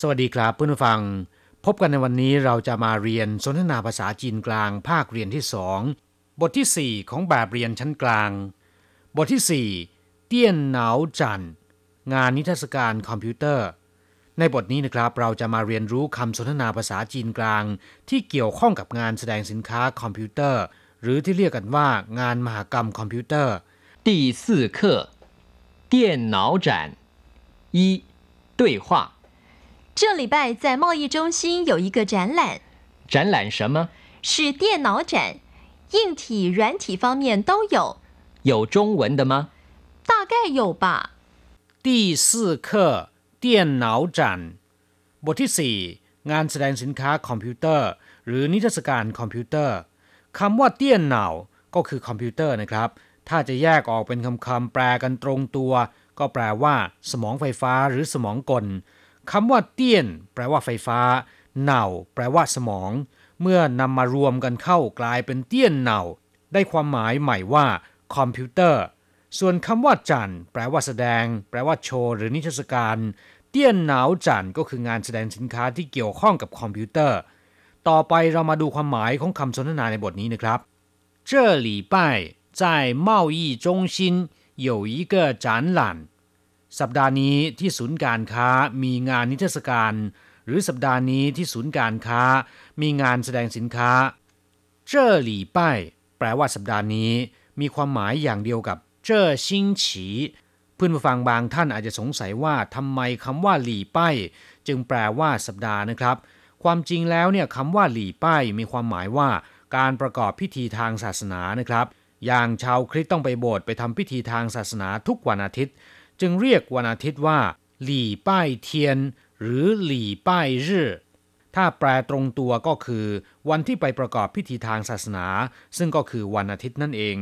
สวัสดีครับเพื่อนผู้ฟัง พบกันในวันนี้เราจะมาเรียนสนทนาภาษาจีนกลางภาคเรียนที่สองบทที่ 4 ของแบบเรียนชั้นกลาง บทที่ 4 เตี้ยนเหนาจันงานนิทรรศการคอมพิวเตอร์ ในบทนี้นะครับเราจะมาเรียนรู้คำสนทนาภาษาจีนกลาง ที่เกี่ยวข้องกับงานแสดงสินค้าคอมพิวเตอร์ หรือที่เรียกกันว่างานมหกรรมคอมพิวเตอร์ 第四课电脑展一对话 这礼拜在贸易中心有一个展览，展览什么？是电脑展，硬体、软体方面都有，有中文的吗？大概有吧。第四课电脑展บทที่ 4 งานแสดงสินค้าคอมพิวเตอร์ หรือนิทรรศการคอมพิวเตอร์คำว่าเตี้ยนเหนาก็คือคอมพิวเตอร์นะครับ ถ้าจะแยกออกเป็นคำคำๆแปลกันตรงตัว ก็แปลว่า สมองไฟฟ้าหรือสมองกล คำว่าเตี้ยน แปลว่าไฟฟ้า เหนาแปลว่าสมอง เมื่อนำมารวมกันเข้ากลายเป็นเตี้ยนเหนาได้ความหมายใหม่ว่า คอมพิวเตอร์ ส่วนคำว่าจันแปลว่าแสดง แปลว่าโชว์หรือนิทรรศการ เตี้ยนเหนาจันก็คืองานแสดงสินค้าที่เกี่ยวข้องกับคอมพิวเตอร์ ต่อไปเรามาดูความหมายของคำสนทนาในบทนี้นะครับ这礼拜在贸易中心有一个展览 สัปดาห์นี้ที่ศูนย์การค้ามีงานนิทรรศการ หรือสัปดาห์นี้ที่ศูนย์การค้ามีงานแสดงสินค้าเจ้อหลี่ป้ายแปลว่าสัปดาห์นี้ มีความหมายอย่างเดียวกับเจ้อชิงฉีเพื่อนผู้ฟังบางท่านอาจจะสงสัยว่าทำไมคำว่าหลี่ป้ายจึงแปลว่าสัปดาห์นะครับ ความจริงแล้วเนี่ยคำว่าหลี่ป้ายมีความหมายว่าการประกอบพิธีทางศาสนานะครับ อย่างชาวคริสต์ต้องไปโบสถ์ไปทำพิธีทางศาสนาทุกวันอาทิตย์ จึงเรียกวันอาทิตย์ว่า หลี่ป้ายเทียน หรือหลี่ป้ายรื่อถ้าแปลตรงตัวก็คือ วันที่ไปประกอบพิธีทางศาสนา ซึ่งก็คือวันอาทิตย์นั่นเอง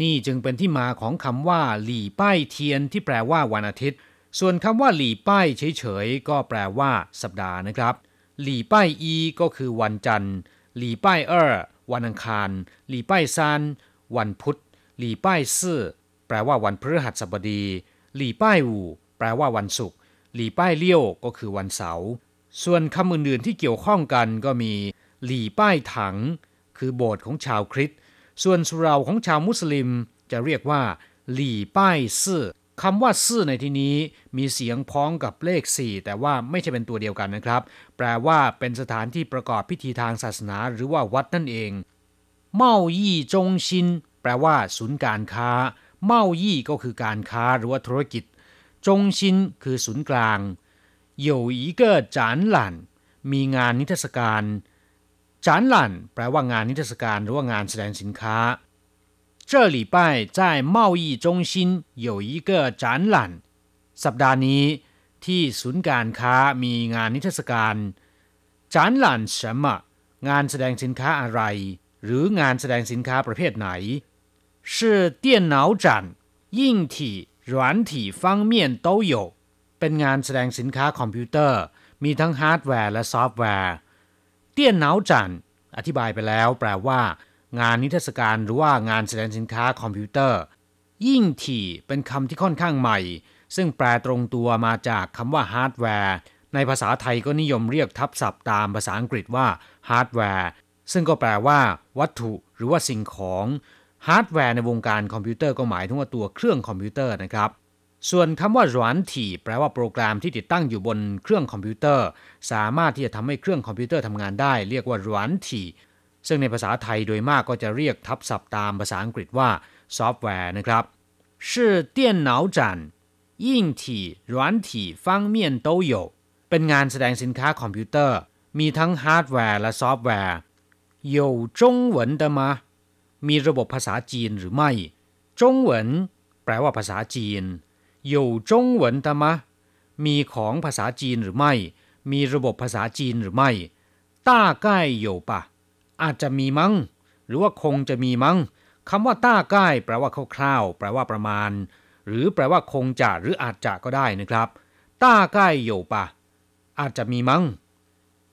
นี่จึงเป็นที่มาของคำว่า หลี่ป้ายเทียน ที่แปลว่าวันอาทิตย์ ส่วนคำว่าหลี่ป้ายเฉยๆก็แปลว่า สัปดาห์นะครับ หลี่ป้ายอีก็คือวันจันทร์ หลี่ป้ายเออวันอังคาร หลี่ป้ายซานวันพุธ หลี่ป้ายซื่อแปลว่าวันพฤหัสบดี หลี่ป้ายอู่แปลว่าวันศุกร์หลี่ป้ายเลี้ยวก็คือวันเสาร์ส่วนคำอื่นๆที่เกี่ยวข้องกันก็มี หลี่ป้ายถัง คือโบสถ์ของชาวคริสต์ส่วนสุเหราของชาวมุสลิมจะเรียกว่า หลี่ป้ายซื่อคำว่าซื่อในที่นี้มีเสียงพ้องกับเลข 4 แต่ว่าไม่ใช่เป็นตัวเดียวกันนะครับ แปลว่าเป็นสถานที่ประกอบพิธีทางศาสนาหรือว่าวัดนั่นเอง เมายี่จงชิน แปลว่า ศูนย์การค้า เมายี่ก็คือการค้าหรือว่าธุรกิจ จงชินคือศูนย์กลาง有一个展览มีงานนิทรรศการ展览แปลว่างานนิทรรศการหรือว่างานแสดงสินค้า这礼拜在贸易中心有一个展览สัปดาห์นี้ที่ศูนย์การค้ามีงานนิทรรศการ展览什么งานแสดงสินค้าอะไร หรืองานแสดงสินค้าประเภทไหน 是电脑展硬体软体方面都有เป็นงานแสดงสินค้าคอมพิวเตอร์ มีทั้งฮาร์ดแวร์และซอฟต์แวร์เตี้ยนเหนาจันอธิบายไปแล้ว แปลว่า งานนิทรรศการหรือว่างานแสดงสินค้าคอมพิวเตอร์ ยิ่งถี่เป็นคำที่ค่อนข้างใหม่ ซึ่งแปลตรงตัวมาจากคำว่าฮาร์ดแวร์ ในภาษาไทยก็นิยมเรียกทับศัพท์ตามภาษาอังกฤษว่าฮาร์ดแวร์ ซึ่งก็แปลว่า วัตถุหรือว่าสิ่งของ ฮาร์ดแวร์ในวงการคอมพิวเตอร์ก็หมายถึงว่าตัวเครื่องคอมพิวเตอร์นะครับ ส่วนคำว่าหรวนถี่แปลว่าโปรแกรมที่ติดตั้งอยู่บนเครื่องคอมพิวเตอร์ สามารถที่จะทำให้เครื่องคอมพิวเตอร์ทำงานได้ เรียกว่าหรวนถี่ ซึ่งในภาษาไทยโดยมากก็จะเรียกทับศัพท์ตามภาษาอังกฤษว่าซอฟต์แวร์นะครับ是电脑展硬体软体方面都有เป็นงานแสดงสินค้าคอมพิวเตอร์ มีทั้งฮาร์ดแวร์และซอฟต์แวร์有中文的吗 มีระบบภาษาจีนหรือไม่จงเหวินแปลว่าภาษาจีนอยู่จงเหวินตมะ มีของภาษาจีนหรือไม่ มีระบบภาษาจีนหรือไม่ต้าใกล้อยู่ปะ อาจจะมีมั้ง หรือว่าคงจะมีมั้งคำว่าต้าใกล้แปลว่าคร่าวๆแปลว่าประมาณ หรือแปลว่าคงจะหรืออาจจะก็ได้นะครับต้าใกล้อยู่ปะ อาจจะมีมั้ง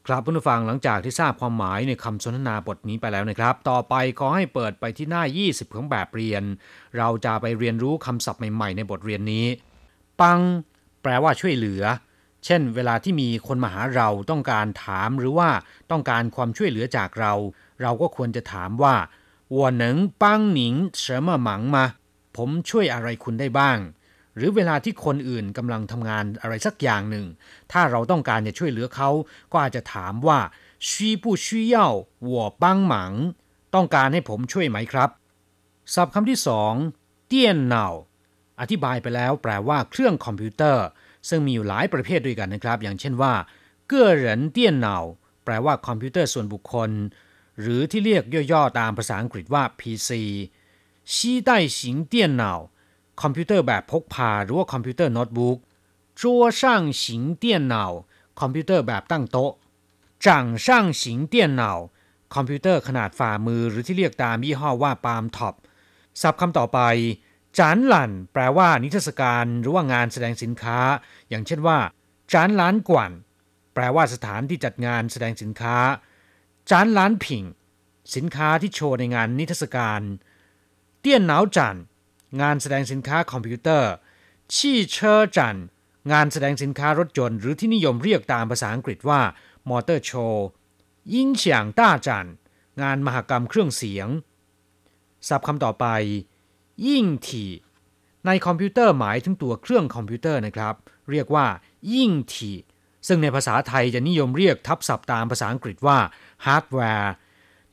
ครับผู้ฟังหลังจากที่ทราบความหมายในคำสนทนาบทนี้ไปแล้วนะครับ ต่อไปขอให้เปิดไปที่หน้า 20 ของแบบเรียน เราจะไปเรียนรู้คำศัพท์ใหม่ๆในบทเรียนนี้ ปัง แปลว่าช่วยเหลือ เช่น เวลาที่มีคนมาหาเราต้องการถามหรือว่าต้องการความช่วยเหลือจากเรา เราก็ควรจะถามว่า我能帮您什么忙吗ผมช่วยอะไรคุณได้บ้าง หรือเวลาที่คนอื่นกำลังทำงานอะไรสักอย่างหนึ่ง ถ้าเราต้องการจะช่วยเหลือเขา ก็อาจจะถามว่า需不需要我帮忙 ต้องการให้ผมช่วยไหมครับศัพท์คำที่สอง电脑อธิบายไปแล้วแปลว่าเครื่องคอมพิวเตอร์ ซึ่งมีอยู่หลายประเภทด้วยกันนะครับ อย่างเช่นว่า个人电脑แปลว่าคอมพิวเตอร์ส่วนบุคคล หรือที่เรียกย่อๆตามภาษาอังกฤษว่า PC 携带型电脑 คอมพิวเตอร์แบบพกพาหรือว่าคอมพิวเตอร์โน้ตบุ๊ก桌上型电脑คอมพิวเตอร์แบบตั้งโต๊ะ掌上型电脑คอมพิวเตอร์ขนาดฝ่ามือหรือที่เรียกตามยี่ห้อว่า palmtop ศัพท์คำต่อไป展览แปลว่านิทรรศการหรือว่างานแสดงสินค้า อย่างเช่นว่า展览馆แปลว่าสถานที่จัดงานแสดงสินค้า展览品 สินค้าที่โชว์ในงานนิทรรศการ 电脑展 งานแสดงสินค้าคอมพิวเตอร์汽车展งานแสดงสินค้ารถยนต์หรือที่นิยมเรียกตามภาษาอังกฤษว่ามอเตอร์โชว์音响大展งานมหกรรมเครื่องเสียง ศัพท์คำต่อไป 硬体 ในคอมพิวเตอร์หมายถึงตัวเครื่องคอมพิวเตอร์นะครับ เรียกว่า 硬体 ซึ่งในภาษาไทยจะนิยมเรียกทับศัพท์ตามภาษาอังกฤษว่าฮาร์ดแวร์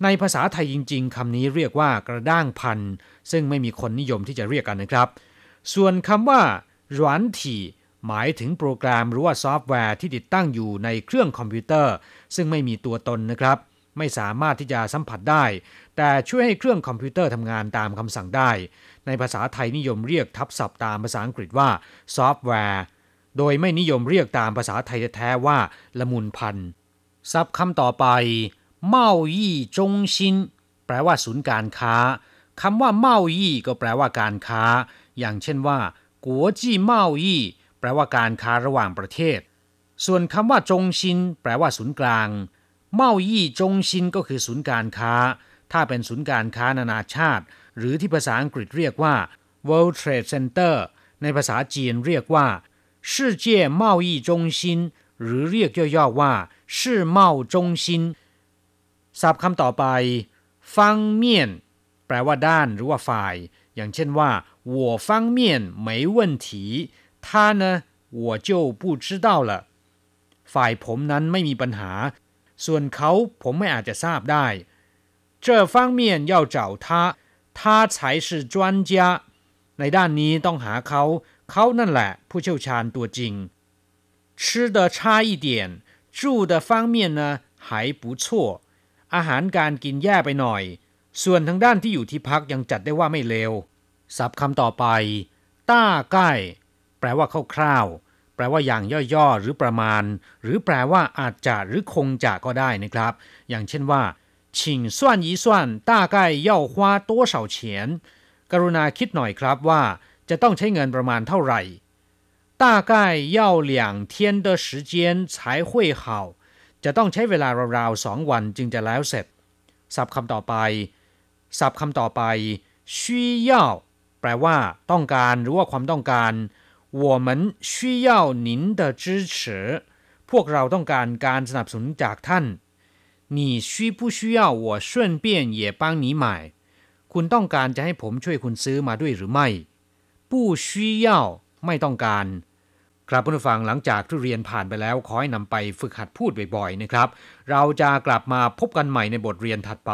ในภาษาไทยจริง ๆคำนี้เรียกว่ากระด้างภัณฑ์ซึ่งไม่มีคนนิยมที่จะเรียกกันนะครับ ส่วนคำว่า软体หมายถึงโปรแกรมหรือว่าซอฟต์แวร์ที่ติดตั้งอยู่ในเครื่องคอมพิวเตอร์ ซึ่งไม่มีตัวตนนะครับ ไม่สามารถที่จะสัมผัสได้ แต่ช่วยให้เครื่องคอมพิวเตอร์ทำงานตามคำสั่งได้ ในภาษาไทยนิยมเรียกทับศัพท์ตามภาษาอังกฤษว่าซอฟต์แวร์โดยไม่นิยมเรียกตามภาษาไทยแท้ๆว่าละมุนพันศัพท์คำต่อไป เมายี่จงชินแปลว่าศูนย์การค้าคำว่าเมายี่ก็แปลว่าการค้า อย่างเช่นว่ากัวจีเมายี่แปลว่าการค้าระหว่างประเทศ ส่วนคำว่าจงชินแปลว่าศูนย์กลาง เมายี่จงชินก็คือศูนย์การค้า ถ้าเป็นศูนย์การค้านานาชาติ หรือที่ภาษาอังกฤษเรียกว่า World Trade Center ในภาษาจีนเรียกว่า世界贸易中心หรือเรียกย่อๆว่า世贸中心 ศัพท์คำต่อไปฟังเมียนแปลว่าด้านหรือว่าฝ่าย อย่างเช่นว่า我方面没问题他呢我就不知道了ฝ่ายผมนั้นไม่มีปัญหา ส่วนเขาผมไม่อาจจะทราบได้这方面要找他他才是专家ในด้านนี้ต้องหาเขา เขานั่นแหละ ผู้เชี่ยวชาญตัวจริง吃的差一点住的方面呢还不错 อาหารการกินแย่ไปหน่อย ส่วนทางด้านที่อยู่ที่พักยังจัดได้ว่าไม่เลวศัพท์คำต่อไป ต้าใกล้ แปลว่าคร่าวๆ แปลว่าอย่างย่อๆ หรือประมาณ หรือแปลว่าอาจจะหรือคงจะก็ได้นะครับ อย่างเช่นว่า请算一算大概要花多少钱กรุณาคิดหน่อยครับว่า จะต้องใช้เงินประมาณเท่าไหร่大概要两天的时间才会好 จะต้องใช้เวลาราวๆสองวันจึงจะแล้วเสร็จ ศัพท์คำต่อไป ศัพท์คำต่อไป需要แปลว่า ต้องการหรือว่าความต้องการ我们需要您的支持พวกเราต้องการการสนับสนุนจากท่าน你需不需要我顺便也帮你买คุณต้องการจะให้ผมช่วยคุณซื้อมาด้วยหรือไม่不需要ไม่ต้องการ ครับผู้ฟังหลังจากที่เรียนผ่านไปแล้วขอให้นำไปฝึกหัดพูดบ่อยๆนะครับ เราจะกลับมาพบกันใหม่ในบทเรียนถัดไป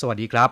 สวัสดีครับ